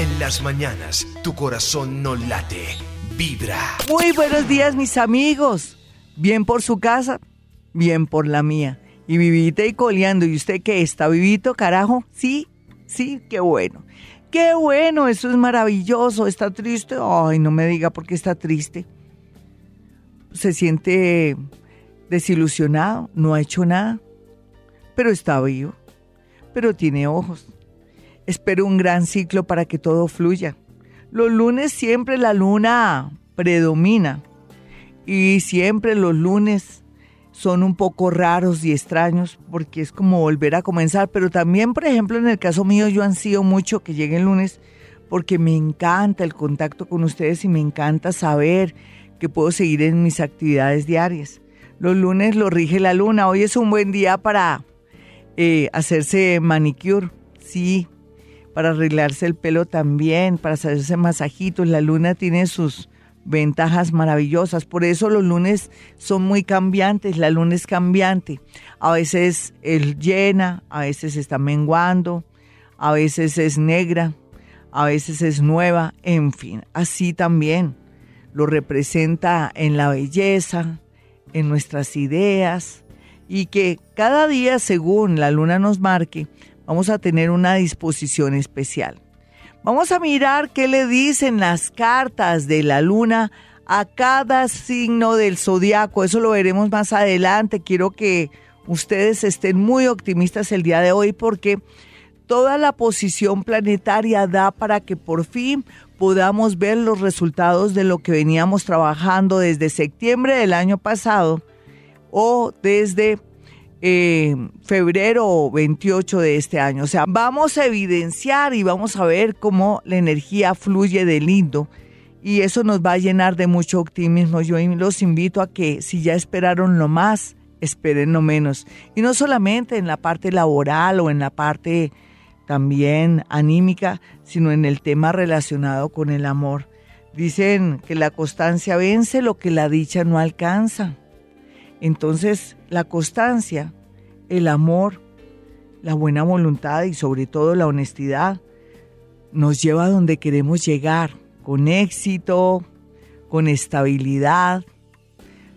En las mañanas, tu corazón no late, vibra. Muy buenos días, mis amigos. Bien por su casa, bien por la mía. Y vivita y coleando. ¿Y usted qué está vivito, carajo? Sí, sí, qué bueno. Qué bueno, eso es maravilloso. ¿Está triste? Ay, no me diga por qué está triste. Se siente desilusionado, no ha hecho nada, pero está vivo, pero tiene ojos. Espero un gran ciclo para que todo fluya. Los lunes siempre la luna predomina y siempre los lunes son un poco raros y extraños porque es como volver a comenzar, pero también, por ejemplo, en el caso mío yo ansío mucho que llegue el lunes porque me encanta el contacto con ustedes y me encanta saber que puedo seguir en mis actividades diarias. Los lunes lo rige la luna. Hoy es un buen día para eh, hacerse manicure, sí, para arreglarse el pelo también, para hacerse masajitos. La luna tiene sus ventajas maravillosas. Por eso los lunes son muy cambiantes. La luna es cambiante. A veces es llena, a veces está menguando, a veces es negra, a veces es nueva. En fin, así también lo representa en la belleza, en nuestras ideas y que cada día, según la luna nos marque, vamos a tener una disposición especial. Vamos a mirar qué le dicen las cartas de la luna a cada signo del zodiaco. Eso lo veremos más adelante. Quiero que ustedes estén muy optimistas el día de hoy porque toda la posición planetaria da para que por fin podamos ver los resultados de lo que veníamos trabajando desde septiembre del año pasado o desde eh, febrero 28 de este año. O sea, vamos a evidenciar y vamos a ver cómo la energía fluye de lindo y eso nos va a llenar de mucho optimismo. Yo los invito a que si ya esperaron lo más, esperen lo menos. Y no solamente en la parte laboral o en la parte también anímica, sino en el tema relacionado con el amor. Dicen que la constancia vence lo que la dicha no alcanza. Entonces, la constancia, el amor, la buena voluntad y sobre todo la honestidad nos lleva a donde queremos llegar, con éxito, con estabilidad.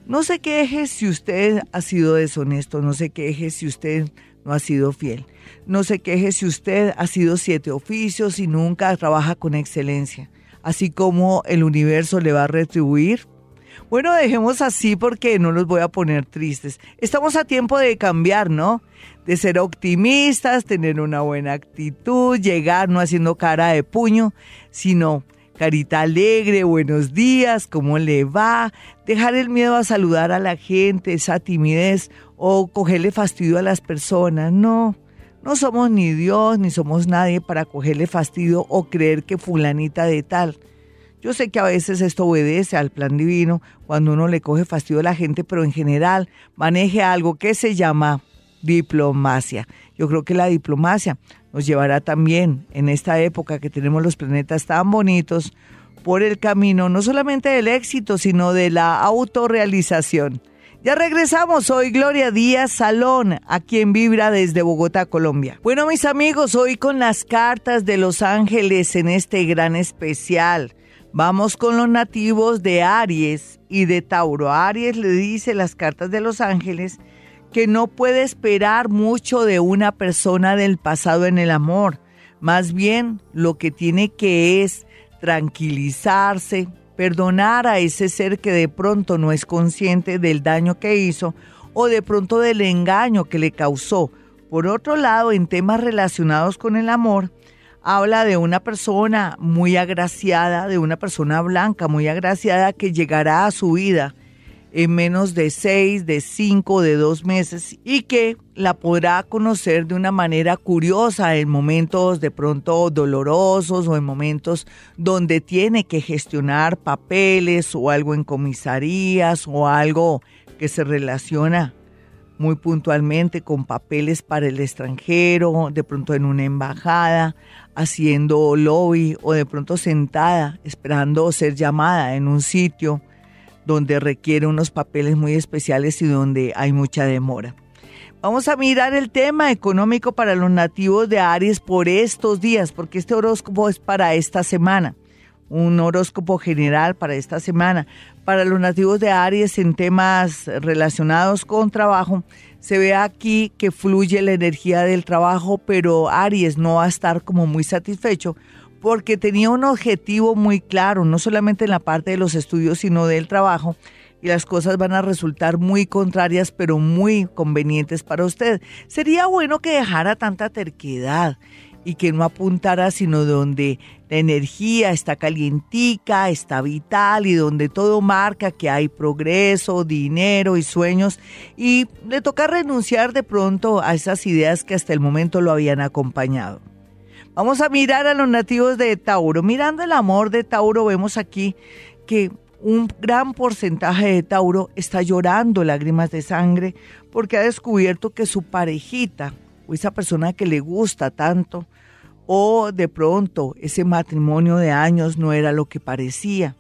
No se queje si usted ha sido deshonesto, no se queje si usted no ha sido fiel. No se queje si usted ha sido siete oficios y nunca trabaja con excelencia, así como el universo le va a retribuir. Bueno, dejemos así porque no los voy a poner tristes. Estamos a tiempo de cambiar, ¿no? De ser optimistas, tener una buena actitud, llegar no haciendo cara de puño, sino carita alegre, buenos días, ¿cómo le va? Dejar el miedo a saludar a la gente, esa timidez o cogerle fastidio a las personas, no. No somos ni Dios ni somos nadie para cogerle fastidio o creer que fulanita de tal. Yo sé que a veces esto obedece al plan divino cuando uno le coge fastidio a la gente, pero en general maneje algo que se llama diplomacia. Yo creo que la diplomacia nos llevará también en esta época que tenemos los planetas tan bonitos por el camino no solamente del éxito, sino de la autorrealización. Ya regresamos, hoy Gloria Díaz Salón, aquí en Vibra desde Bogotá, Colombia. Bueno, mis amigos, hoy con las cartas de los ángeles en este gran especial. Vamos con los nativos de Aries y de Tauro. Aries le dice las cartas de los ángeles que no puede esperar mucho de una persona del pasado en el amor. Más bien lo que tiene que es tranquilizarse, perdonar a ese ser que de pronto no es consciente del daño que hizo o de pronto del engaño que le causó. Por otro lado, en temas relacionados con el amor, habla de una persona muy agraciada, de una persona blanca muy agraciada que llegará a su vida en menos de seis, de cinco, de dos meses y que la podrá conocer de una manera curiosa en momentos de pronto dolorosos o en momentos donde tiene que gestionar papeles o algo en comisarías o algo que se relaciona muy puntualmente con papeles para el extranjero, de pronto en una embajada, haciendo lobby o de pronto sentada esperando ser llamada en un sitio donde requiere unos papeles muy especiales y donde hay mucha demora. Vamos a mirar el tema económico para los nativos de Aries por estos días, porque este horóscopo es para esta semana. Un horóscopo general para esta semana. Para los nativos de Aries en temas relacionados con trabajo, se ve aquí que fluye la energía del trabajo, pero Aries no va a estar como muy satisfecho porque tenía un objetivo muy claro, no solamente en la parte de los estudios, sino del trabajo y las cosas van a resultar muy contrarias, pero muy convenientes para usted. Sería bueno que dejara tanta terquedad y que no apuntara sino donde la energía está calientica, está vital y donde todo marca que hay progreso, dinero y sueños y le toca renunciar de pronto a esas ideas que hasta el momento lo habían acompañado. Vamos a mirar a los nativos de Tauro. Mirando el amor de Tauro vemos aquí que un gran porcentaje de Tauro está llorando lágrimas de sangre porque ha descubierto que su parejita o esa persona que le gusta tanto o de pronto ese matrimonio de años no era lo que parecía.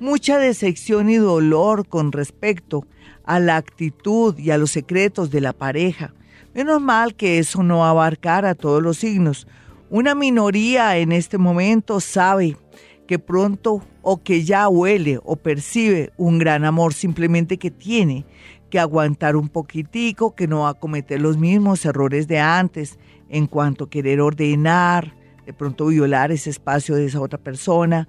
Mucha decepción y dolor con respecto a la actitud y a los secretos de la pareja. Menos mal que eso no abarcara todos los signos. Una minoría en este momento sabe que pronto o que ya huele o percibe un gran amor, simplemente que tiene que aguantar un poquitico, que no va a cometer los mismos errores de antes en cuanto a querer ordenar, de pronto violar ese espacio de esa otra persona,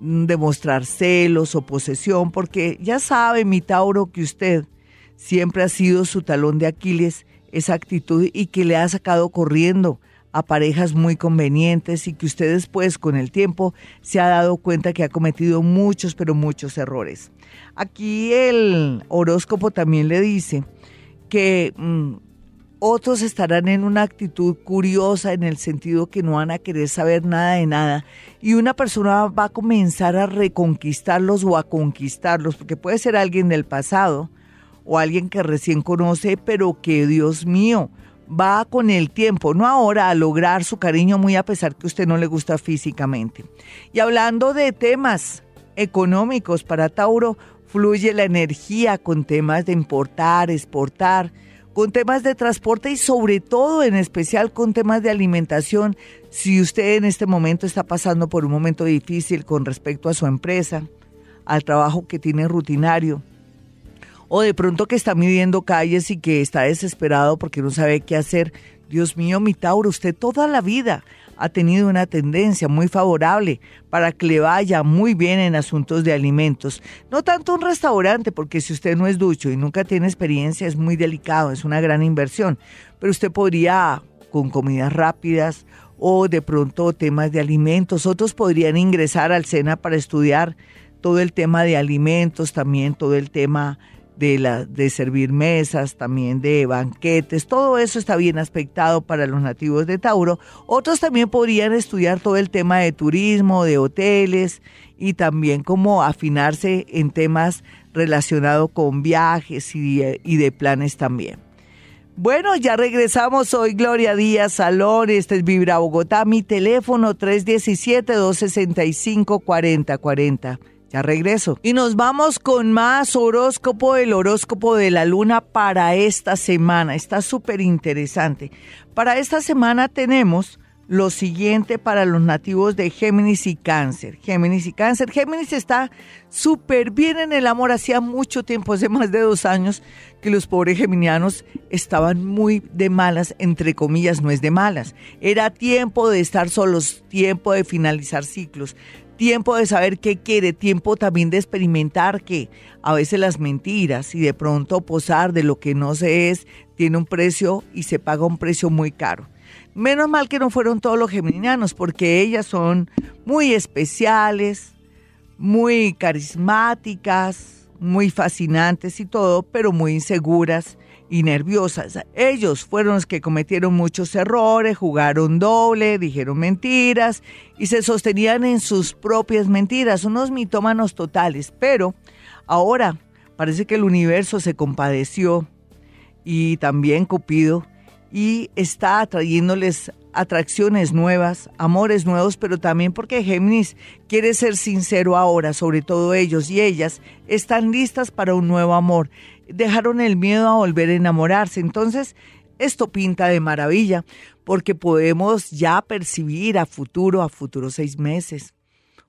mm, demostrar celos o posesión, porque ya sabe mi Tauro que usted siempre ha sido su talón de Aquiles, esa actitud y que le ha sacado corriendo a parejas muy convenientes y que usted después con el tiempo se ha dado cuenta que ha cometido muchos, pero muchos errores. Aquí el horóscopo también le dice que mm, otros estarán en una actitud curiosa en el sentido que no van a querer saber nada de nada y una persona va a comenzar a reconquistarlos o a conquistarlos, porque puede ser alguien del pasado o alguien que recién conoce, pero que Dios mío, va con el tiempo, no ahora, a lograr su cariño muy a pesar que usted no le gusta físicamente. Y hablando de temas económicos para Tauro, fluye la energía con temas de importar, exportar, con temas de transporte y sobre todo en especial con temas de alimentación. Si usted en este momento está pasando por un momento difícil con respecto a su empresa, al trabajo que tiene rutinario, o de pronto que está midiendo calles y que está desesperado porque no sabe qué hacer. Dios mío, mi Tauro, usted toda la vida ha tenido una tendencia muy favorable para que le vaya muy bien en asuntos de alimentos. No tanto un restaurante, porque si usted no es ducho y nunca tiene experiencia, es muy delicado, es una gran inversión. Pero usted podría, con comidas rápidas o de pronto temas de alimentos, otros podrían ingresar al SENA para estudiar todo el tema de alimentos, también todo el tema de, de servir mesas, también de banquetes, todo eso está bien aspectado para los nativos de Tauro. Otros también podrían estudiar todo el tema de turismo, de hoteles y también cómo afinarse en temas relacionados con viajes y, de planes también. Bueno, ya regresamos. Soy Gloria Díaz Salón. Este es Vibra Bogotá. Mi teléfono 317-265-4040. Ya regreso. Y nos vamos con más horóscopo, el horóscopo de la luna para esta semana. Está súper interesante. Para esta semana tenemos lo siguiente para los nativos de Géminis y Cáncer. Géminis y Cáncer. Géminis está súper bien en el amor. Hacía mucho tiempo, hace más de dos años, que los pobres geminianos estaban muy de malas, entre comillas, no es de malas. Era tiempo de estar solos, tiempo de finalizar ciclos tiempo de saber qué quiere, tiempo también de experimentar que a veces las mentiras y de pronto posar de lo que no se es tiene un precio y se paga un precio muy caro. Menos mal que no fueron todos los geminianos porque ellas son muy especiales, muy carismáticas, muy fascinantes y todo, pero muy inseguras y nerviosas. Ellos fueron los que cometieron muchos errores, jugaron doble, dijeron mentiras y se sostenían en sus propias mentiras, unos mitómanos totales. Pero ahora parece que el universo se compadeció y también Cupido y está atrayéndoles atracciones nuevas, amores nuevos, pero también porque Géminis quiere ser sincero ahora, sobre todo ellos y ellas están listas para un nuevo amor dejaron el miedo a volver a enamorarse. Entonces, Esto pinta de maravilla porque podemos ya percibir a futuro, a futuro seis meses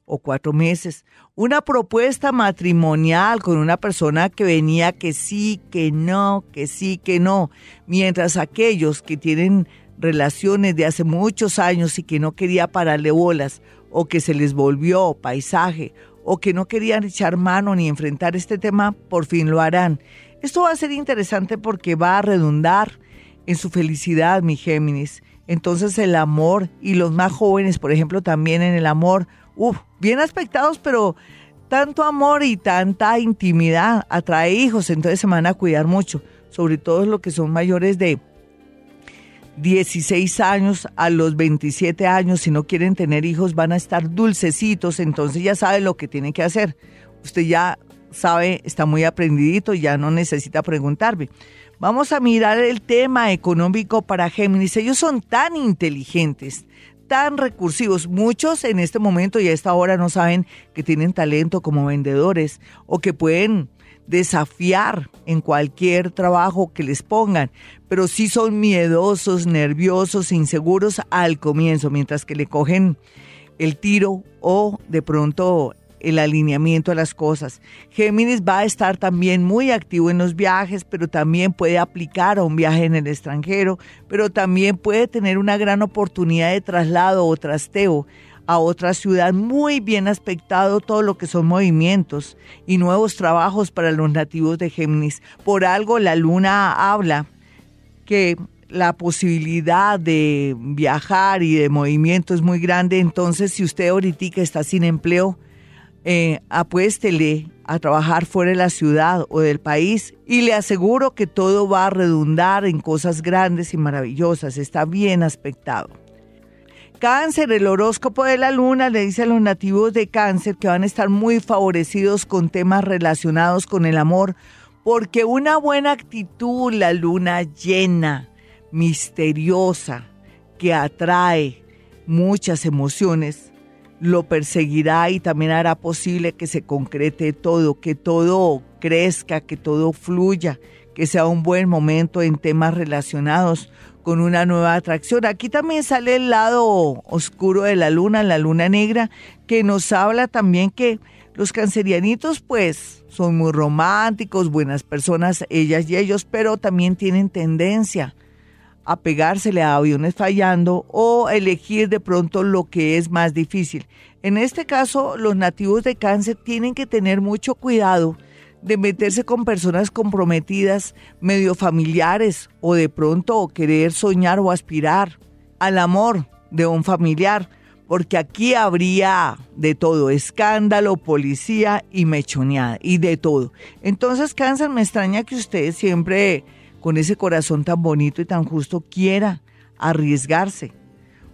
o cuatro meses, una propuesta matrimonial con una persona que venía que sí, que no, que sí, que no, mientras aquellos que tienen relaciones de hace muchos años y que no quería pararle bolas o que se les volvió paisaje o que no querían echar mano ni enfrentar este tema, por fin lo harán. Esto va a ser interesante porque va a redundar en su felicidad, mi Géminis. Entonces el amor y los más jóvenes, por ejemplo, también en el amor, uff, bien aspectados, pero tanto amor y tanta intimidad atrae hijos, entonces se van a cuidar mucho, sobre todo los que son mayores de 16 años a los 27 años, si no quieren tener hijos, van a estar dulcecitos, entonces ya sabe lo que tiene que hacer. Usted ya sabe, está muy aprendidito, ya no necesita preguntarme. Vamos a mirar el tema económico para Géminis. Ellos son tan inteligentes, tan recursivos. Muchos en este momento y a esta hora no saben que tienen talento como vendedores o que pueden desafiar en cualquier trabajo que les pongan, pero sí son miedosos, nerviosos, inseguros al comienzo, mientras que le cogen el tiro o de pronto el alineamiento a las cosas. Géminis va a estar también muy activo en los viajes, pero también puede aplicar a un viaje en el extranjero, pero también puede tener una gran oportunidad de traslado o trasteo a otra ciudad muy bien aspectado todo lo que son movimientos y nuevos trabajos para los nativos de Géminis. Por algo la luna habla que la posibilidad de viajar y de movimiento es muy grande, entonces si usted ahorita está sin empleo, eh, apuéstele a trabajar fuera de la ciudad o del país y le aseguro que todo va a redundar en cosas grandes y maravillosas. Está bien aspectado. Cáncer, el horóscopo de la luna le dice a los nativos de cáncer que van a estar muy favorecidos con temas relacionados con el amor, porque una buena actitud, la luna llena, misteriosa, que atrae muchas emociones, lo perseguirá y también hará posible que se concrete todo, que todo crezca, que todo fluya, que sea un buen momento en temas relacionados con una nueva atracción. Aquí también sale el lado oscuro de la luna, la luna negra, que nos habla también que los cancerianitos pues son muy románticos, buenas personas, ellas y ellos, pero también tienen tendencia a pegársele a aviones fallando o elegir de pronto lo que es más difícil. En este caso, los nativos de cáncer tienen que tener mucho cuidado de meterse con personas comprometidas, medio familiares o de pronto querer soñar o aspirar al amor de un familiar, porque aquí habría de todo, escándalo, policía y mechoneada, y de todo. Entonces, cáncer, me extraña que ustedes siempre con ese corazón tan bonito y tan justo quiera arriesgarse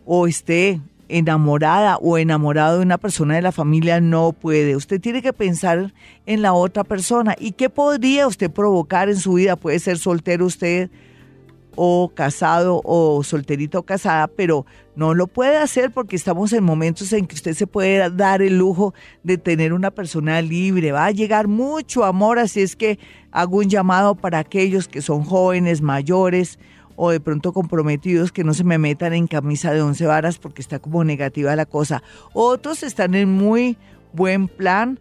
o esté enamorada o enamorado de una persona de la familia, no puede. Usted tiene que pensar en la otra persona. ¿Y qué podría usted provocar en su vida? Puede ser soltero usted o casado o solterito o casada, pero no lo puede hacer porque estamos en momentos en que usted se puede dar el lujo de tener una persona libre. Va a llegar mucho amor, así es que hago un llamado para aquellos que son jóvenes, mayores o de pronto comprometidos que no se me metan en camisa de once varas porque está como negativa la cosa. Otros están en muy buen plan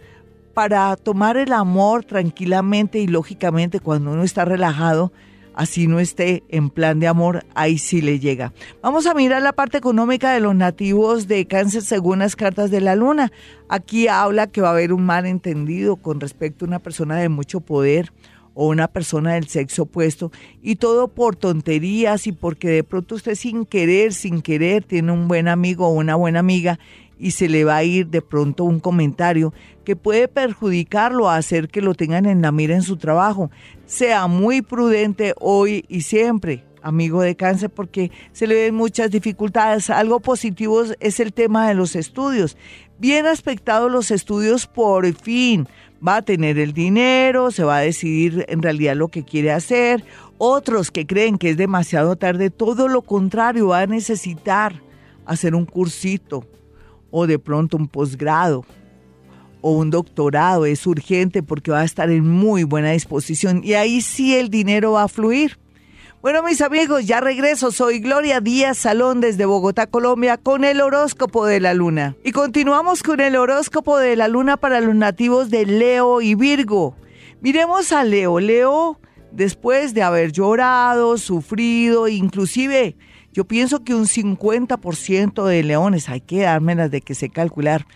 para tomar el amor tranquilamente y lógicamente cuando uno está relajado así no esté en plan de amor, ahí sí le llega. Vamos a mirar la parte económica de los nativos de cáncer según las cartas de la luna. Aquí habla que va a haber un malentendido con respecto a una persona de mucho poder o una persona del sexo opuesto y todo por tonterías y porque de pronto usted sin querer, sin querer tiene un buen amigo o una buena amiga y se le va a ir de pronto un comentario que puede perjudicarlo, a hacer que lo tengan en la mira en su trabajo. Sea muy prudente hoy y siempre, amigo de cáncer, porque se le ven muchas dificultades. Algo positivo es el tema de los estudios. Bien aspectados los estudios, por fin va a tener el dinero, se va a decidir en realidad lo que quiere hacer. Otros que creen que es demasiado tarde, todo lo contrario, va a necesitar hacer un cursito, o de pronto un posgrado o un doctorado es urgente porque va a estar en muy buena disposición y ahí sí el dinero va a fluir. Bueno, mis amigos, ya regreso. Soy Gloria Díaz Salón desde Bogotá, Colombia, con el horóscopo de la luna. Y continuamos con el horóscopo de la luna para los nativos de Leo y Virgo. Miremos a Leo. Leo, después de haber llorado, sufrido, inclusive yo pienso que un 50% de leones, hay que dármelas de que sé calcular,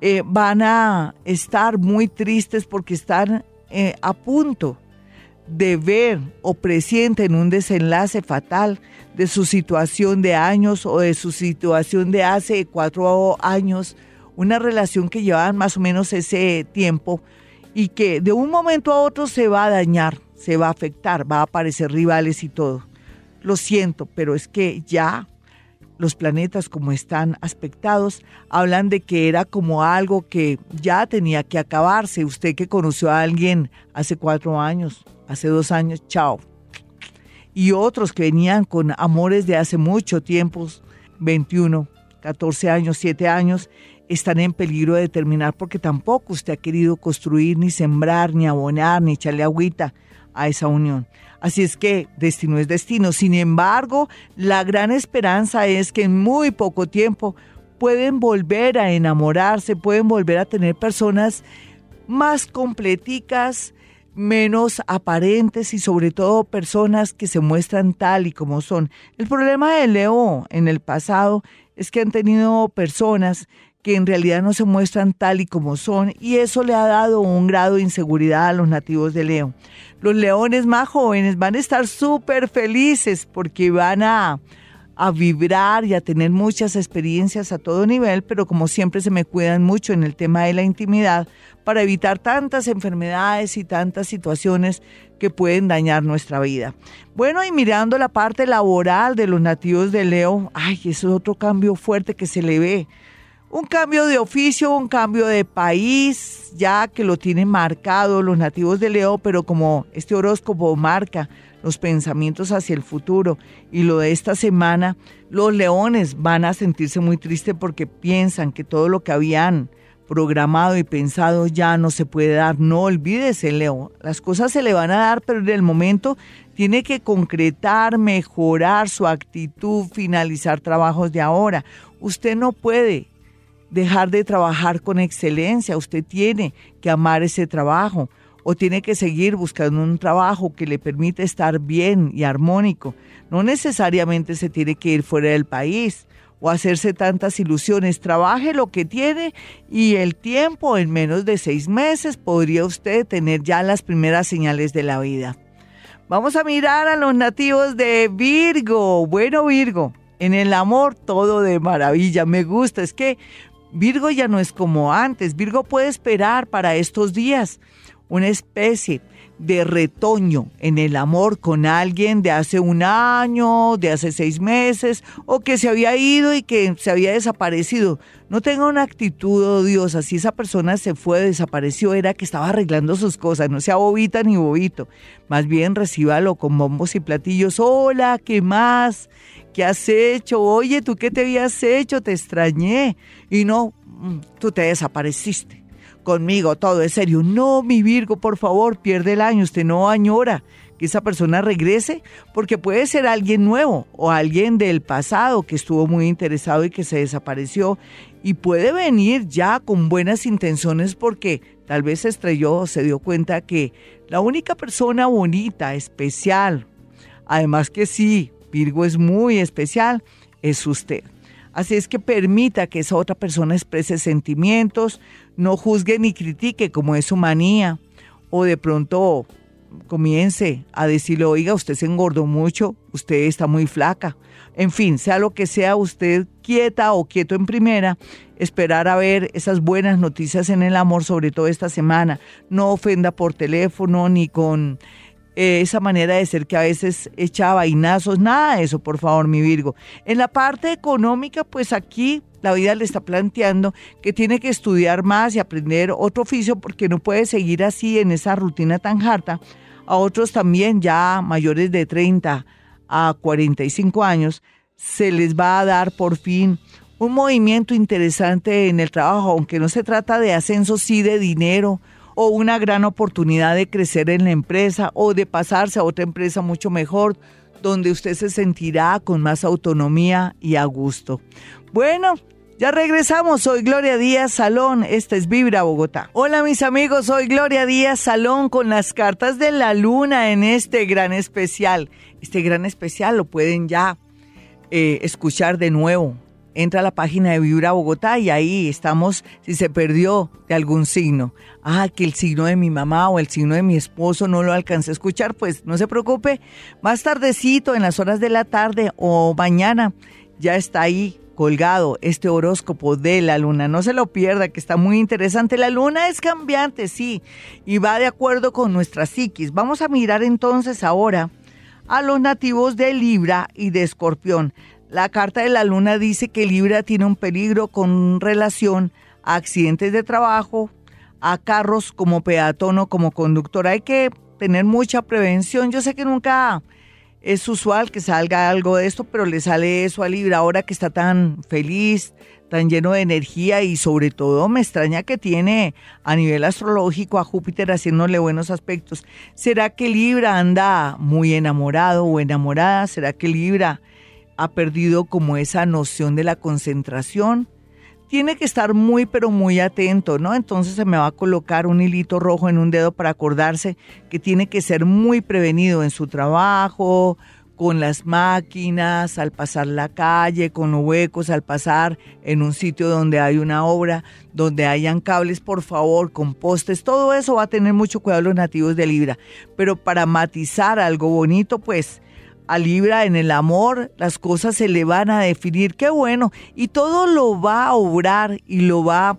eh, van a estar muy tristes porque están eh, a punto de ver o presienten un desenlace fatal de su situación de años o de su situación de hace cuatro años, una relación que llevaban más o menos ese tiempo y que de un momento a otro se va a dañar, se va a afectar, va a aparecer rivales y todo. Lo siento, pero es que ya los planetas como están aspectados hablan de que era como algo que ya tenía que acabarse. Usted que conoció a alguien hace cuatro años, hace dos años, chao. Y otros que venían con amores de hace mucho tiempo, 21, 14 años, 7 años, están en peligro de terminar porque tampoco usted ha querido construir, ni sembrar, ni abonar, ni echarle agüita a esa unión. Así es que destino es destino. Sin embargo, la gran esperanza es que en muy poco tiempo pueden volver a enamorarse, pueden volver a tener personas más completicas, menos aparentes y sobre todo personas que se muestran tal y como son. El problema de Leo en el pasado es que han tenido personas que en realidad no se muestran tal y como son y eso le ha dado un grado de inseguridad a los nativos de Leo. Los leones más jóvenes van a estar súper felices porque van a a vibrar y a tener muchas experiencias a todo nivel, pero como siempre se me cuidan mucho en el tema de la intimidad para evitar tantas enfermedades y tantas situaciones que pueden dañar nuestra vida. Bueno, y mirando la parte laboral de los nativos de Leo, ay, eso es otro cambio fuerte que se le ve. Un cambio de oficio, un cambio de país, ya que lo tienen marcado los nativos de Leo, pero como este horóscopo marca los pensamientos hacia el futuro. Y lo de esta semana, los leones van a sentirse muy tristes porque piensan que todo lo que habían programado y pensado ya no se puede dar. No olvídese, Leo. Las cosas se le van a dar, pero en el momento tiene que concretar, mejorar su actitud, finalizar trabajos de ahora. Usted no puede dejar de trabajar con excelencia, usted tiene que amar ese trabajo o tiene que seguir buscando un trabajo que le permita estar bien y armónico. No necesariamente se tiene que ir fuera del país o hacerse tantas ilusiones. Trabaje lo que tiene y el tiempo, en menos de seis meses, podría usted tener ya las primeras señales de la vida. Vamos a mirar a los nativos de Virgo. Bueno, Virgo, en el amor todo de maravilla. Me gusta. Es que Virgo ya no es como antes. Virgo puede esperar para estos días una especie de retoño en el amor con alguien de hace un año, de hace seis meses, o que se había ido y que se había desaparecido. No tenga una actitud odiosa. Si esa persona se fue, desapareció, era que estaba arreglando sus cosas. No sea bobita ni bobito. Más bien recíbalo con bombos y platillos. Hola, ¿qué más? ¿Qué has hecho? Oye, ¿tú qué te habías hecho? Te extrañé. Y no, mm, tú te desapareciste conmigo, todo es serio. No, mi Virgo, por favor, pierde el año, usted no añora que esa persona regrese, porque puede ser alguien nuevo o alguien del pasado que estuvo muy interesado y que se desapareció y puede venir ya con buenas intenciones porque tal vez se estrelló o se dio cuenta que la única persona bonita, especial, además que sí, Virgo es muy especial, es usted. Así es que permita que esa otra persona exprese sentimientos, no juzgue ni critique como es su manía, o de pronto comience a decirle, oiga, usted se engordó mucho, usted está muy flaca. En fin, sea lo que sea, usted quieta o quieto en primera, esperar a ver esas buenas noticias en el amor, sobre todo esta semana. No ofenda por teléfono ni con eh, esa manera de ser que a veces echa vainazos, nada de eso, por favor, mi Virgo. En la parte económica, pues aquí la vida le está planteando que tiene que estudiar más y aprender otro oficio porque no puede seguir así en esa rutina tan harta. A otros también ya mayores de 30 a 45 años se les va a dar por fin un movimiento interesante en el trabajo, aunque no se trata de ascenso, sí de dinero, o una gran oportunidad de crecer en la empresa o de pasarse a otra empresa mucho mejor. donde usted se sentirá con más autonomía y a gusto. Bueno, ya regresamos, soy Gloria Díaz Salón, esta es Vibra Bogotá. Hola mis amigos, soy Gloria Díaz Salón con las cartas de la luna en este gran especial. Este gran especial lo pueden ya eh, escuchar de nuevo. Entra a la página de Vibra Bogotá y ahí estamos si se perdió de algún signo. Ah, que el signo de mi mamá o el signo de mi esposo no lo alcancé a escuchar, pues no se preocupe. Más tardecito, en las horas de la tarde o mañana, ya está ahí colgado este horóscopo de la luna. No se lo pierda, que está muy interesante. La luna es cambiante, sí, y va de acuerdo con nuestra psiquis. Vamos a mirar entonces ahora a los nativos de Libra y de Escorpión. La carta de la luna dice que Libra tiene un peligro con relación a accidentes de trabajo, a carros como peatón o como conductor. Hay que tener mucha prevención. Yo sé que nunca es usual que salga algo de esto, pero le sale eso a Libra ahora que está tan feliz, tan lleno de energía y sobre todo me extraña que tiene a nivel astrológico a Júpiter haciéndole buenos aspectos. ¿Será que Libra anda muy enamorado o enamorada? ¿Será que Libra ha perdido como esa noción de la concentración? tiene que estar muy, pero muy atento, ¿no? Entonces se me va a colocar un hilito rojo en un dedo para acordarse que tiene que ser muy prevenido en su trabajo, con las máquinas, al pasar la calle, con los huecos, al pasar en un sitio donde hay una obra, donde hayan cables, por favor, con postes, todo eso va a tener mucho cuidado los nativos de Libra. Pero para matizar algo bonito, pues a Libra en el amor, las cosas se le van a definir, qué bueno, y todo lo va a obrar y lo va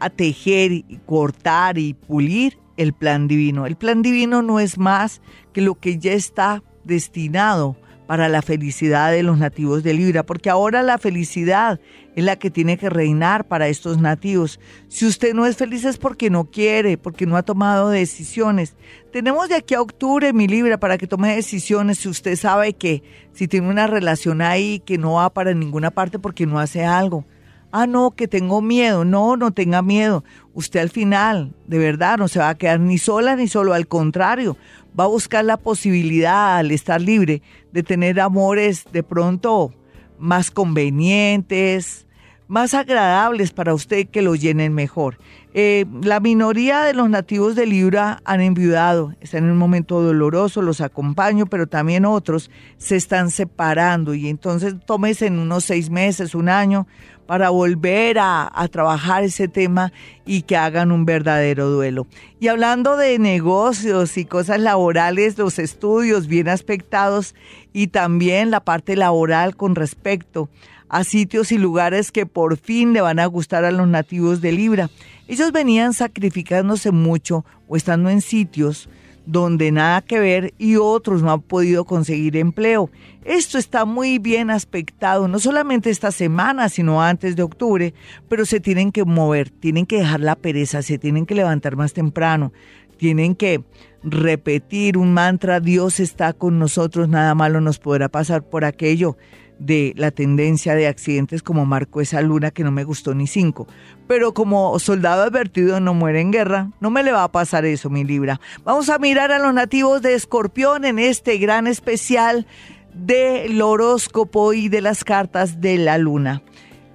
a tejer y cortar y pulir el plan divino. El plan divino no es más que lo que ya está destinado para la felicidad de los nativos de Libra, porque ahora la felicidad es la que tiene que reinar para estos nativos. Si usted no es feliz es porque no quiere, porque no ha tomado decisiones. Tenemos de aquí a octubre, mi Libra, para que tome decisiones si usted sabe que si tiene una relación ahí que no va para ninguna parte porque no hace algo. Ah, no, que tengo miedo. No, no tenga miedo. Usted al final, de verdad, no se va a quedar ni sola ni solo. Al contrario, va a buscar la posibilidad al estar libre de tener amores de pronto más convenientes, más agradables para usted que lo llenen mejor. Eh, la minoría de los nativos de Libra han enviudado, están en un momento doloroso, los acompaño, pero también otros se están separando y entonces tómese en unos seis meses, un año, para volver a, trabajar ese tema y que hagan un verdadero duelo. Y hablando de negocios y cosas laborales, los estudios bien aspectados y también la parte laboral con respecto a sitios y lugares que por fin le van a gustar a los nativos de Libra. Ellos venían sacrificándose mucho o estando en sitios donde nada que ver y otros no han podido conseguir empleo. Esto está muy bien aspectado, no solamente esta semana, sino antes de octubre, pero se tienen que mover, tienen que dejar la pereza, se tienen que levantar más temprano, tienen que repetir un mantra, Dios está con nosotros, nada malo nos podrá pasar por aquello de la tendencia de accidentes como marcó esa luna que no me gustó ni cinco. Pero como soldado advertido no muere en guerra, no me le va a pasar eso, mi Libra. Vamos a mirar a los nativos de Escorpión en este gran especial del horóscopo y de las cartas de la luna.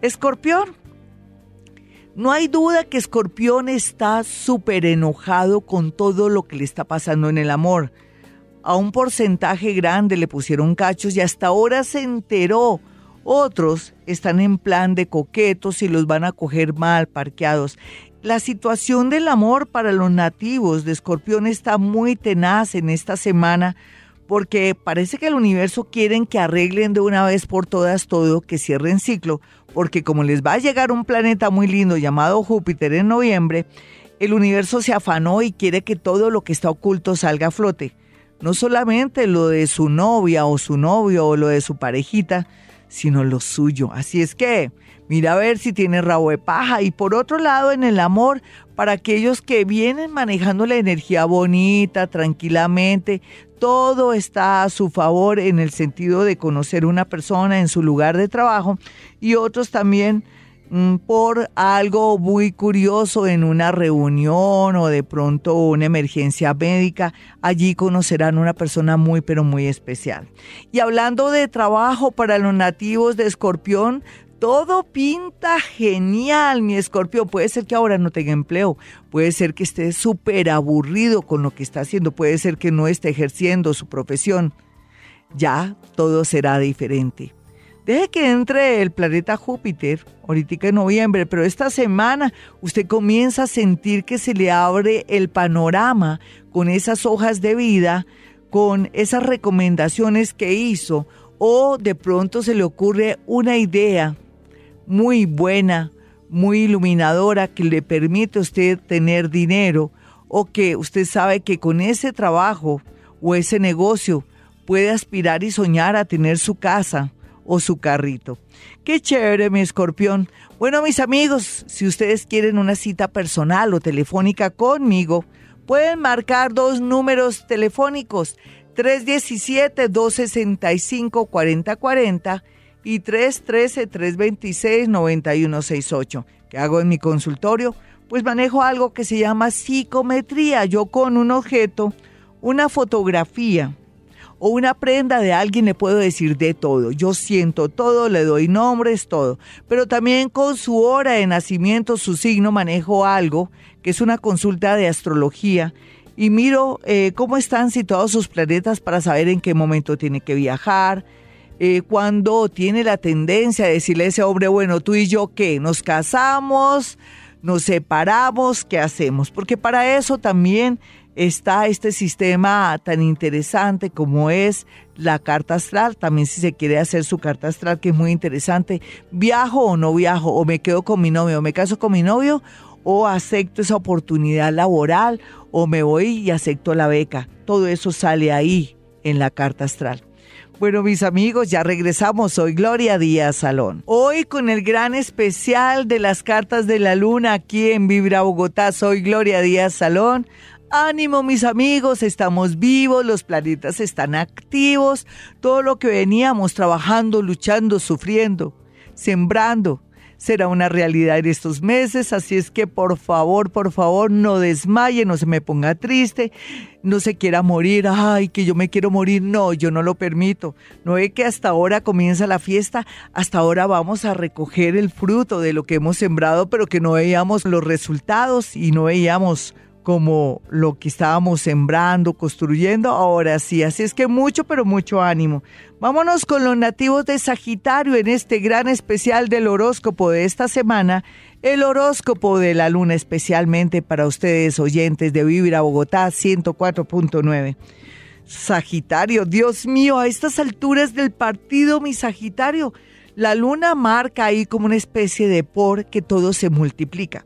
Escorpión. No hay duda que Escorpión está súper enojado con todo lo que le está pasando en el amor a un porcentaje grande le pusieron cachos y hasta ahora se enteró. Otros están en plan de coquetos y los van a coger mal parqueados. La situación del amor para los nativos de Escorpión está muy tenaz en esta semana porque parece que el universo quieren que arreglen de una vez por todas todo, que cierren ciclo, porque como les va a llegar un planeta muy lindo llamado Júpiter en noviembre, el universo se afanó y quiere que todo lo que está oculto salga a flote no solamente lo de su novia o su novio o lo de su parejita, sino lo suyo. Así es que mira a ver si tiene rabo de paja. Y por otro lado, en el amor, para aquellos que vienen manejando la energía bonita, tranquilamente, todo está a su favor en el sentido de conocer una persona en su lugar de trabajo y otros también por algo muy curioso en una reunión o de pronto una emergencia médica, allí conocerán una persona muy pero muy especial. Y hablando de trabajo para los nativos de Escorpión, todo pinta genial, mi escorpio. Puede ser que ahora no tenga empleo, puede ser que esté súper aburrido con lo que está haciendo, puede ser que no esté ejerciendo su profesión. Ya todo será diferente. Deje que entre el planeta Júpiter, ahorita en noviembre, pero esta semana usted comienza a sentir que se le abre el panorama con esas hojas de vida, con esas recomendaciones que hizo, o de pronto se le ocurre una idea muy buena, muy iluminadora que le permite a usted tener dinero o que usted sabe que con ese trabajo o ese negocio puede aspirar y soñar a tener su casa o su carrito. Qué chévere, mi escorpión. Bueno, mis amigos, si ustedes quieren una cita personal o telefónica conmigo, pueden marcar dos números telefónicos, 317-265-4040 y 313-326-9168. ¿Qué hago en mi consultorio? Pues manejo algo que se llama psicometría. Yo con un objeto, una fotografía o una prenda de alguien le puedo decir de todo. Yo siento todo, le doy nombres, todo. Pero también con su hora de nacimiento, su signo, manejo algo que es una consulta de astrología y miro eh, cómo están situados sus planetas para saber en qué momento tiene que viajar, eh, cuando tiene la tendencia de decirle a ese hombre, bueno, tú y yo, ¿qué? ¿Nos casamos? ¿Nos separamos? ¿Qué hacemos? Porque para eso también está este sistema tan interesante como es la carta astral. También si se quiere hacer su carta astral, que es muy interesante, viajo o no viajo, o me quedo con mi novio, o me caso con mi novio, o acepto esa oportunidad laboral, o me voy y acepto la beca. Todo eso sale ahí en la carta astral. Bueno, mis amigos, ya regresamos. Soy Gloria Díaz Salón. Hoy con el gran especial de las cartas de la luna aquí en Vibra Bogotá. Soy Gloria Díaz Salón. Ánimo, mis amigos, estamos vivos, los planetas están activos. Todo lo que veníamos trabajando, luchando, sufriendo, sembrando, será una realidad en estos meses, así es que por favor, por favor, no desmaye, no se me ponga triste, no se quiera morir, ay, que yo me quiero morir, no, yo no lo permito. No es que hasta ahora comienza la fiesta, hasta ahora vamos a recoger el fruto de lo que hemos sembrado, pero que no veíamos los resultados y no veíamos como lo que estábamos sembrando, construyendo, ahora sí. Así es que mucho, pero mucho ánimo. Vámonos con los nativos de Sagitario en este gran especial del horóscopo de esta semana, el horóscopo de la luna especialmente para ustedes oyentes de Vivir a Bogotá 104.9. Sagitario, Dios mío, a estas alturas del partido, mi Sagitario, la luna marca ahí como una especie de por que todo se multiplica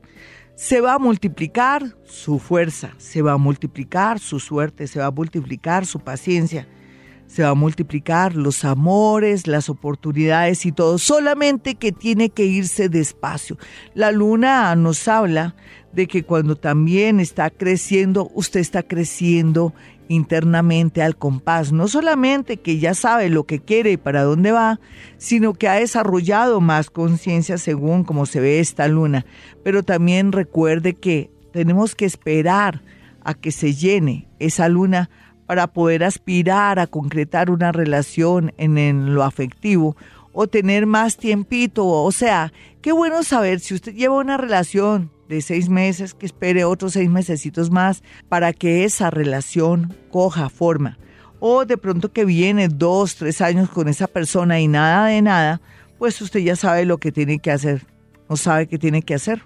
se va a multiplicar su fuerza, se va a multiplicar su suerte, se va a multiplicar su paciencia, se va a multiplicar los amores, las oportunidades y todo, solamente que tiene que irse despacio. La luna nos habla de que cuando también está creciendo, usted está creciendo internamente al compás, no solamente que ya sabe lo que quiere y para dónde va, sino que ha desarrollado más conciencia según como se ve esta luna. Pero también recuerde que tenemos que esperar a que se llene esa luna para poder aspirar a concretar una relación en, en lo afectivo o tener más tiempito. O sea, qué bueno saber si usted lleva una relación de seis meses, que espere otros seis mesecitos más para que esa relación coja forma. O de pronto que viene dos, tres años con esa persona y nada de nada, pues usted ya sabe lo que tiene que hacer, no sabe qué tiene que hacer.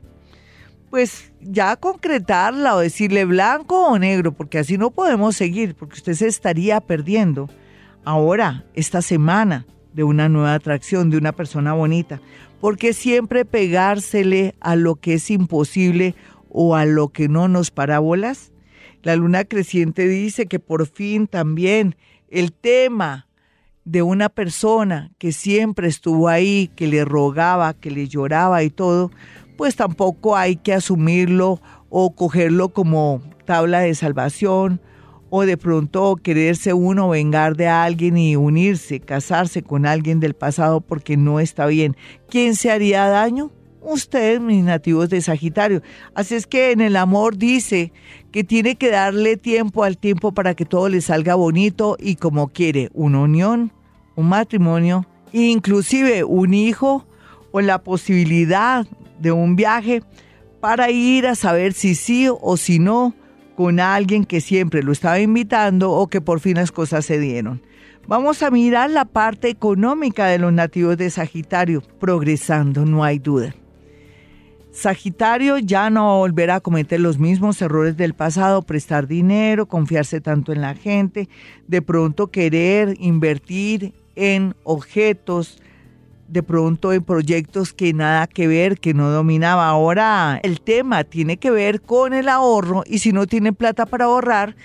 Pues ya concretarla o decirle blanco o negro, porque así no podemos seguir, porque usted se estaría perdiendo ahora, esta semana, de una nueva atracción, de una persona bonita. Porque siempre pegársele a lo que es imposible o a lo que no nos parábolas? La luna creciente dice que por fin también el tema de una persona que siempre estuvo ahí, que le rogaba, que le lloraba y todo, pues tampoco hay que asumirlo o cogerlo como tabla de salvación o de pronto quererse uno vengar de alguien y unirse, casarse con alguien del pasado porque no está bien. ¿Quién se haría daño? ustedes, mis nativos de Sagitario. Así es que en el amor dice que tiene que darle tiempo al tiempo para que todo le salga bonito y como quiere, una unión, un matrimonio, inclusive un hijo o la posibilidad de un viaje para ir a saber si sí o si no con alguien que siempre lo estaba invitando o que por fin las cosas se dieron. Vamos a mirar la parte económica de los nativos de Sagitario, progresando, no hay duda. Sagitario ya no volverá a cometer los mismos errores del pasado, prestar dinero, confiarse tanto en la gente, de pronto querer invertir en objetos, de pronto en proyectos que nada que ver, que no dominaba. Ahora el tema tiene que ver con el ahorro y si no tiene plata para ahorrar,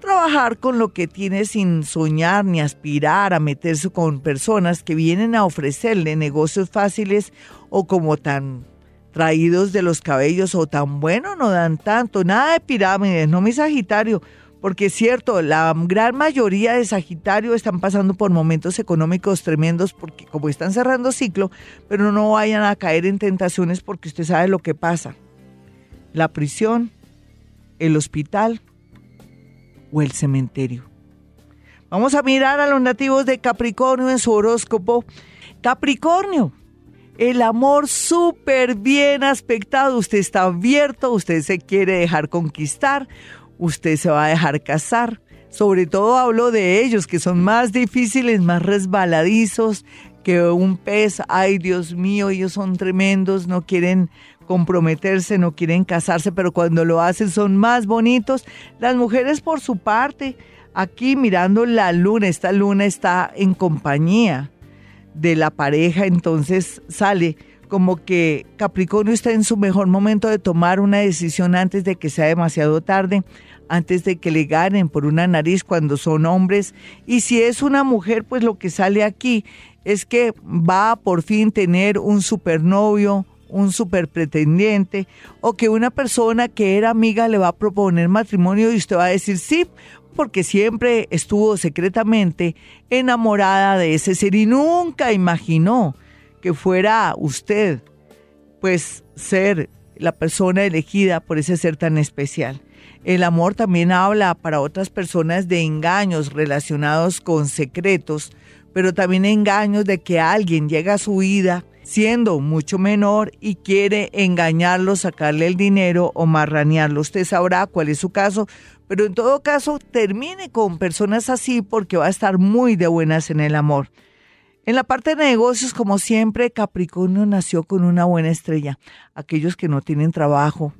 trabajar con lo que tiene sin soñar ni aspirar a meterse con personas que vienen a ofrecerle negocios fáciles o como tan traídos de los cabellos o tan bueno no dan tanto. Nada de pirámides, no mi Sagitario porque es cierto, la gran mayoría de Sagitario están pasando por momentos económicos tremendos porque como están cerrando ciclo, pero no vayan a caer en tentaciones porque usted sabe lo que pasa. La prisión, el hospital o el cementerio. Vamos a mirar a los nativos de Capricornio en su horóscopo. Capricornio, el amor súper bien aspectado, usted está abierto, usted se quiere dejar conquistar, usted se va a dejar casar. Sobre todo hablo de ellos, que son más difíciles, más resbaladizos que un pez. Ay, Dios mío, ellos son tremendos, no quieren comprometerse, no quieren casarse, pero cuando lo hacen son más bonitos. Las mujeres por su parte, aquí mirando la luna, esta luna está en compañía de la pareja, entonces sale como que Capricornio está en su mejor momento de tomar una decisión antes de que sea demasiado tarde antes de que le ganen por una nariz cuando son hombres. Y si es una mujer, pues lo que sale aquí es que va a por fin tener un supernovio, un super pretendiente, o que una persona que era amiga le va a proponer matrimonio y usted va a decir sí, porque siempre estuvo secretamente enamorada de ese ser y nunca imaginó que fuera usted, pues ser la persona elegida por ese ser tan especial. El amor también habla para otras personas de engaños relacionados con secretos, pero también engaños de que alguien llega a su vida siendo mucho menor y quiere engañarlo, sacarle el dinero o marranearlo. Usted sabrá cuál es su caso, pero en todo caso termine con personas así porque va a estar muy de buenas en el amor. En la parte de negocios, como siempre, Capricornio nació con una buena estrella. Aquellos que no tienen trabajo,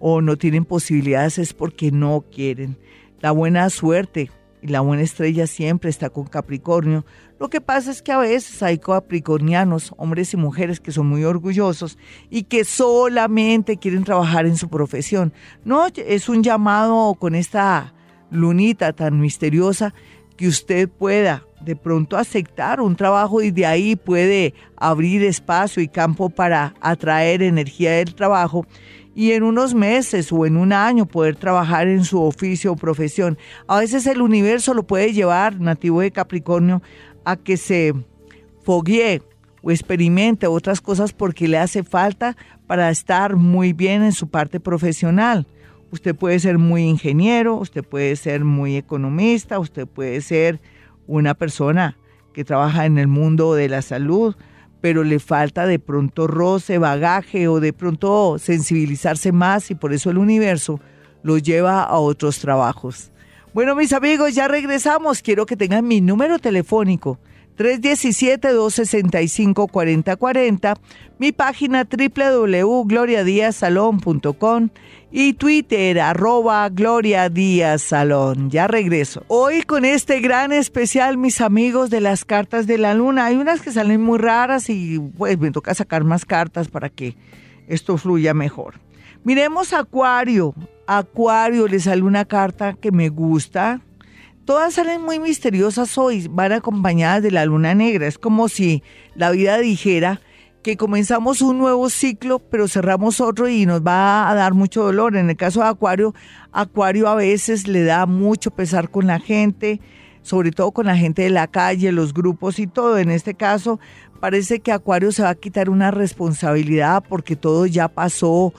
o no tienen posibilidades es porque no quieren. La buena suerte y la buena estrella siempre está con Capricornio. Lo que pasa es que a veces hay capricornianos, hombres y mujeres que son muy orgullosos y que solamente quieren trabajar en su profesión. No, es un llamado con esta lunita tan misteriosa que usted pueda de pronto aceptar un trabajo y de ahí puede abrir espacio y campo para atraer energía del trabajo y en unos meses o en un año poder trabajar en su oficio o profesión. A veces el universo lo puede llevar, nativo de Capricornio, a que se foguee o experimente otras cosas porque le hace falta para estar muy bien en su parte profesional. Usted puede ser muy ingeniero, usted puede ser muy economista, usted puede ser una persona que trabaja en el mundo de la salud, pero le falta de pronto roce, bagaje o de pronto sensibilizarse más y por eso el universo lo lleva a otros trabajos. Bueno, mis amigos, ya regresamos. Quiero que tengan mi número telefónico 317-265-4040, mi página www.gloriadiasalón.com y Twitter arroba Gloria Díaz. Ya regreso. Hoy con este gran especial, mis amigos de las cartas de la luna. Hay unas que salen muy raras y pues me toca sacar más cartas para que esto fluya mejor. Miremos Acuario. Acuario le sale una carta que me gusta todas salen muy misteriosas hoy, van acompañadas de la luna negra. Es como si la vida dijera que comenzamos un nuevo ciclo, pero cerramos otro y nos va a dar mucho dolor. En el caso de Acuario, Acuario a veces le da mucho pesar con la gente, sobre todo con la gente de la calle, los grupos y todo. En este caso, parece que Acuario se va a quitar una responsabilidad porque todo ya pasó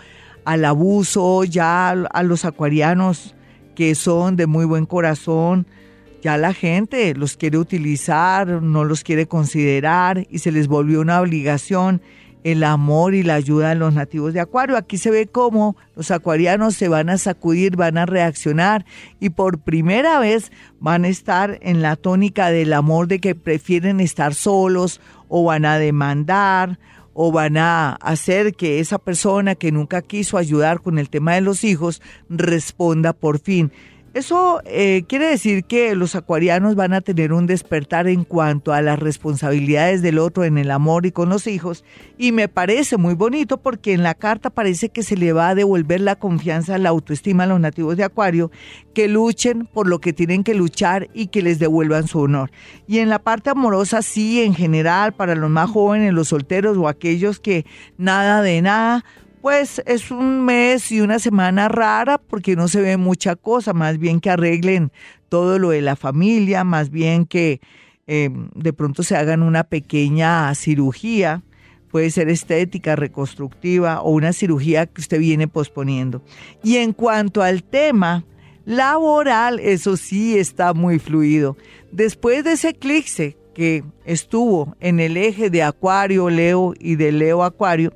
al abuso, ya a los acuarianos que son de muy buen corazón, ya la gente los quiere utilizar, no los quiere considerar y se les volvió una obligación el amor y la ayuda de los nativos de Acuario. Aquí se ve cómo los acuarianos se van a sacudir, van a reaccionar y por primera vez van a estar en la tónica del amor de que prefieren estar solos o van a demandar o van a hacer que esa persona que nunca quiso ayudar con el tema de los hijos responda por fin. Eso eh, quiere decir que los acuarianos van a tener un despertar en cuanto a las responsabilidades del otro en el amor y con los hijos y me parece muy bonito porque en la carta parece que se le va a devolver la confianza, la autoestima a los nativos de Acuario, que luchen por lo que tienen que luchar y que les devuelvan su honor. Y en la parte amorosa sí, en general, para los más jóvenes, los solteros o aquellos que nada de nada, pues es un mes y una semana rara porque no se ve mucha cosa, más bien que arreglen todo lo de la familia, más bien que em, de pronto se hagan una pequeña cirugía, puede ser estética, reconstructiva o una cirugía que usted viene posponiendo. Y en cuanto al tema laboral, eso sí está muy fluido. Después de ese eclipse que estuvo en el eje de Acuario, Leo y de Leo Acuario,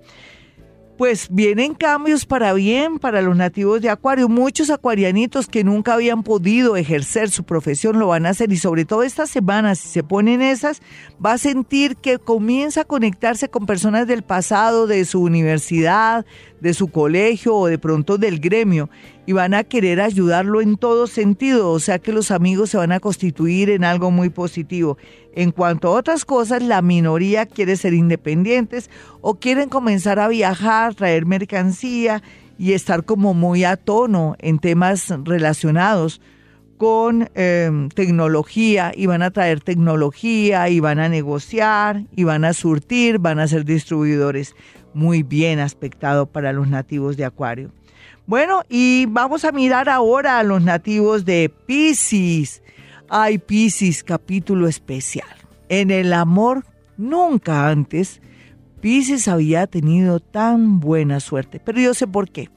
pues vienen cambios para bien para los nativos de Acuario. Muchos acuarianitos que nunca habían podido ejercer su profesión lo van a hacer y sobre todo esta semana, si se ponen esas, va a sentir que comienza a conectarse con personas del pasado, de su universidad, de su colegio o de pronto del gremio y van a querer ayudarlo en todo sentido, o sea que los amigos se van a constituir en algo muy positivo. En cuanto a otras cosas, la minoría quiere ser independientes o quieren comenzar a viajar, traer mercancía y estar como muy a tono en temas relacionados con em, tecnología y van a traer tecnología y van a negociar y van a surtir, van a ser distribuidores. Muy bien aspectado para los nativos de Acuario. Bueno, y vamos a mirar ahora a los nativos de Pisces. Ay, Pisces, capítulo especial. En el amor, nunca antes Pisces había tenido tan buena suerte, pero yo sé por qué.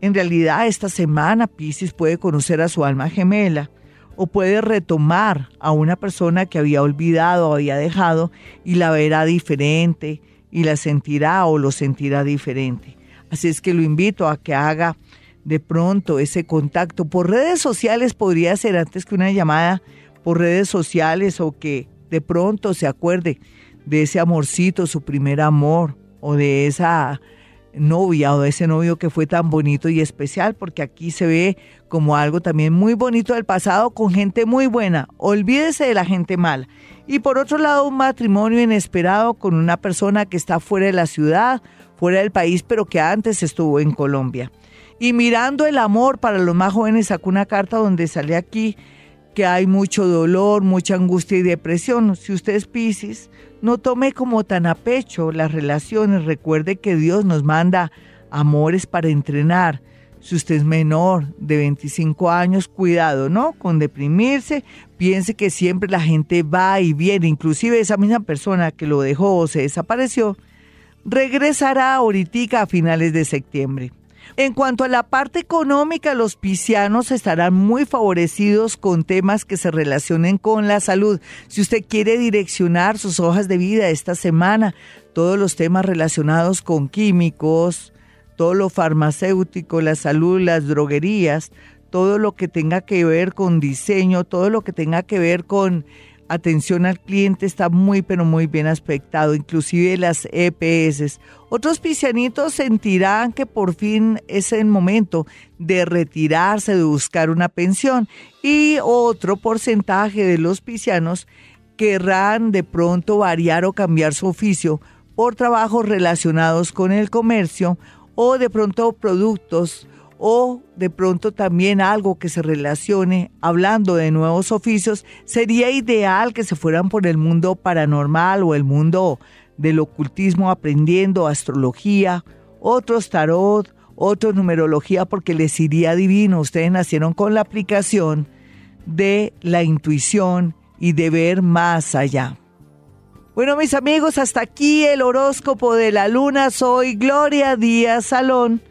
En realidad, esta semana Pisces puede conocer a su alma gemela o puede retomar a una persona que había olvidado o había dejado y la verá diferente y la sentirá o lo sentirá diferente. Así es que lo invito a que haga de pronto ese contacto. Por redes sociales podría ser antes que una llamada por redes sociales o que de pronto se acuerde de ese amorcito, su primer amor o de esa novia o de ese novio que fue tan bonito y especial, porque aquí se ve como algo también muy bonito del pasado con gente muy buena. Olvídese de la gente mala. Y por otro lado, un matrimonio inesperado con una persona que está fuera de la ciudad fuera del país, pero que antes estuvo en Colombia. Y mirando el amor para los más jóvenes, sacó una carta donde sale aquí que hay mucho dolor, mucha angustia y depresión. Si usted es Pisces, no tome como tan a pecho las relaciones. Recuerde que Dios nos manda amores para entrenar. Si usted es menor de 25 años, cuidado, ¿no? Con deprimirse, piense que siempre la gente va y viene. Inclusive esa misma persona que lo dejó o se desapareció, regresará ahorita a finales de septiembre. En cuanto a la parte económica, los piscianos estarán muy favorecidos con temas que se relacionen con la salud. Si usted quiere direccionar sus hojas de vida esta semana, todos los temas relacionados con químicos, todo lo farmacéutico, la salud, las droguerías, todo lo que tenga que ver con diseño, todo lo que tenga que ver con atención al cliente está muy pero muy bien aspectado, inclusive las EPS. Otros piscianitos sentirán que por fin es el momento de retirarse, de buscar una pensión y otro porcentaje de los piscianos querrán de pronto variar o cambiar su oficio por trabajos relacionados con el comercio o de pronto productos o de pronto también algo que se relacione, hablando de nuevos oficios, sería ideal que se fueran por el mundo paranormal o el mundo del ocultismo aprendiendo astrología, otros tarot, otros numerología porque les iría divino. Ustedes nacieron con la aplicación de la intuición y de ver más allá. Bueno, mis amigos, hasta aquí el horóscopo de la luna. Soy Gloria Díaz Salón.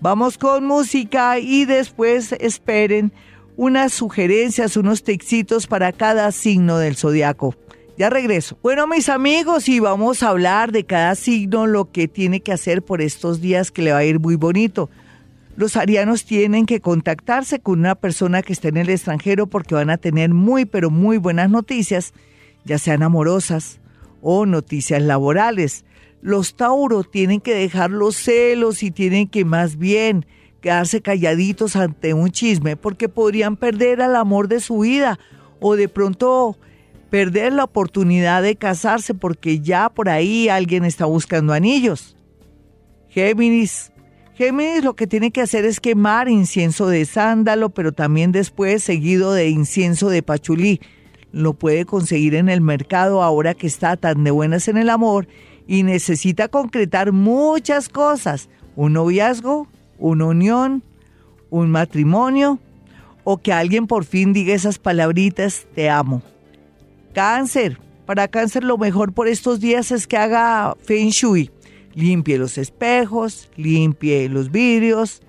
Vamos con música y después esperen unas sugerencias, unos texitos para cada signo del zodiaco. Ya regreso. Bueno, mis amigos, y vamos a hablar de cada signo, lo que tiene que hacer por estos días que le va a ir muy bonito. Los arianos tienen que contactarse con una persona que esté en el extranjero porque van a tener muy, pero muy buenas noticias, ya sean amorosas o noticias laborales. Los Tauro tienen que dejar los celos y tienen que más bien quedarse calladitos ante un chisme porque podrían perder al amor de su vida o de pronto perder la oportunidad de casarse porque ya por ahí alguien está buscando anillos. Géminis. Géminis lo que tiene que hacer es quemar incienso de sándalo, pero también después seguido de incienso de pachulí. Lo puede conseguir en el mercado ahora que está tan de buenas en el amor y necesita concretar muchas cosas. Un noviazgo, una unión, un matrimonio o que alguien por fin diga esas palabritas, te amo. Cáncer. Para cáncer lo mejor por estos días es que haga feng shui. Limpie los espejos, limpie los vidrios,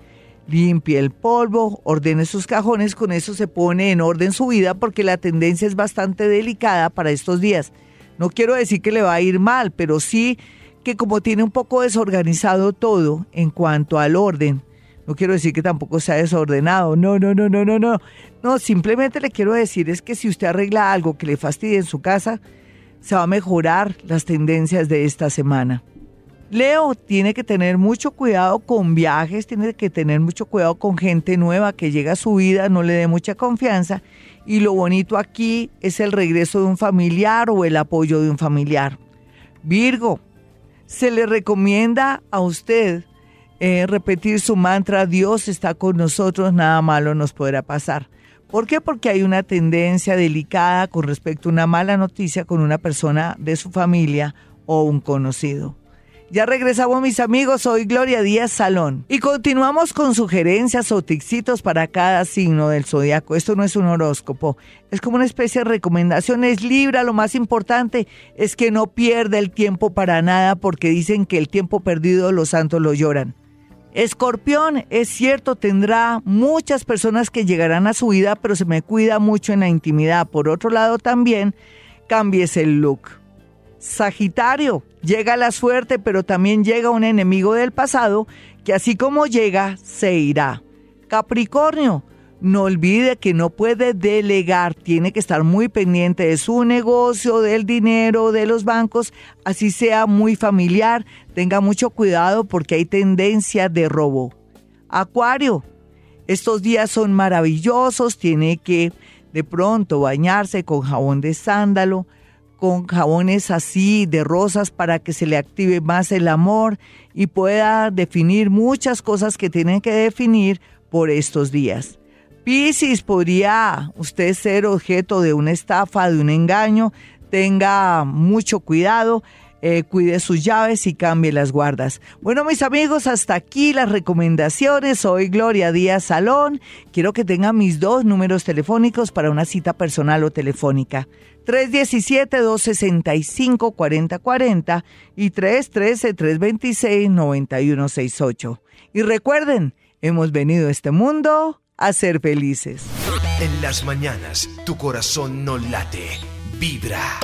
limpie el polvo, ordene sus cajones, con eso se pone en orden su vida porque la tendencia es bastante delicada para estos días. No quiero decir que le va a ir mal, pero sí que como tiene un poco desorganizado todo en cuanto al orden, no quiero decir que tampoco sea desordenado, no, no, no, no, no, no. No, simplemente le quiero decir es que si usted arregla algo que le fastidie en su casa, se va a mejorar las tendencias de esta semana. Leo tiene que tener mucho cuidado con viajes, tiene que tener mucho cuidado con gente nueva que llega a su vida, no le dé mucha confianza. Y lo bonito aquí es el regreso de un familiar o el apoyo de un familiar. Virgo, se le recomienda a usted eh, repetir su mantra, Dios está con nosotros, nada malo nos podrá pasar. ¿Por qué? Porque hay una tendencia delicada con respecto a una mala noticia con una persona de su familia o un conocido. Ya regresamos mis amigos, soy Gloria Díaz Salón y continuamos con sugerencias o tixitos para cada signo del zodiaco. Esto no es un horóscopo, es como una especie de recomendaciones Libra. Lo más importante es que no pierda el tiempo para nada porque dicen que el tiempo perdido los santos lo lloran. Escorpión, es cierto, tendrá muchas personas que llegarán a su vida, pero se me cuida mucho en la intimidad. Por otro lado, también cambies el look. Sagitario, llega la suerte, pero también llega un enemigo del pasado que así como llega, se irá. Capricornio, no olvide que no puede delegar, tiene que estar muy pendiente de su negocio, del dinero, de los bancos, así sea muy familiar, tenga mucho cuidado porque hay tendencia de robo. Acuario, estos días son maravillosos, tiene que de pronto bañarse con jabón de sándalo, con jabones así de rosas para que se le active más el amor y pueda definir muchas cosas que tienen que definir por estos días. Piscis, podría usted ser objeto de una estafa, de un engaño. Tenga mucho cuidado. Eh, cuide sus llaves y cambie las guardas. Bueno, mis amigos, hasta aquí las recomendaciones. Soy Gloria Díaz Salón. Quiero que tengan mis dos números telefónicos para una cita personal o telefónica. 317-265-4040 y 313-326-9168. Y recuerden, hemos venido a este mundo a ser felices. En las mañanas, tu corazón no late, vibra.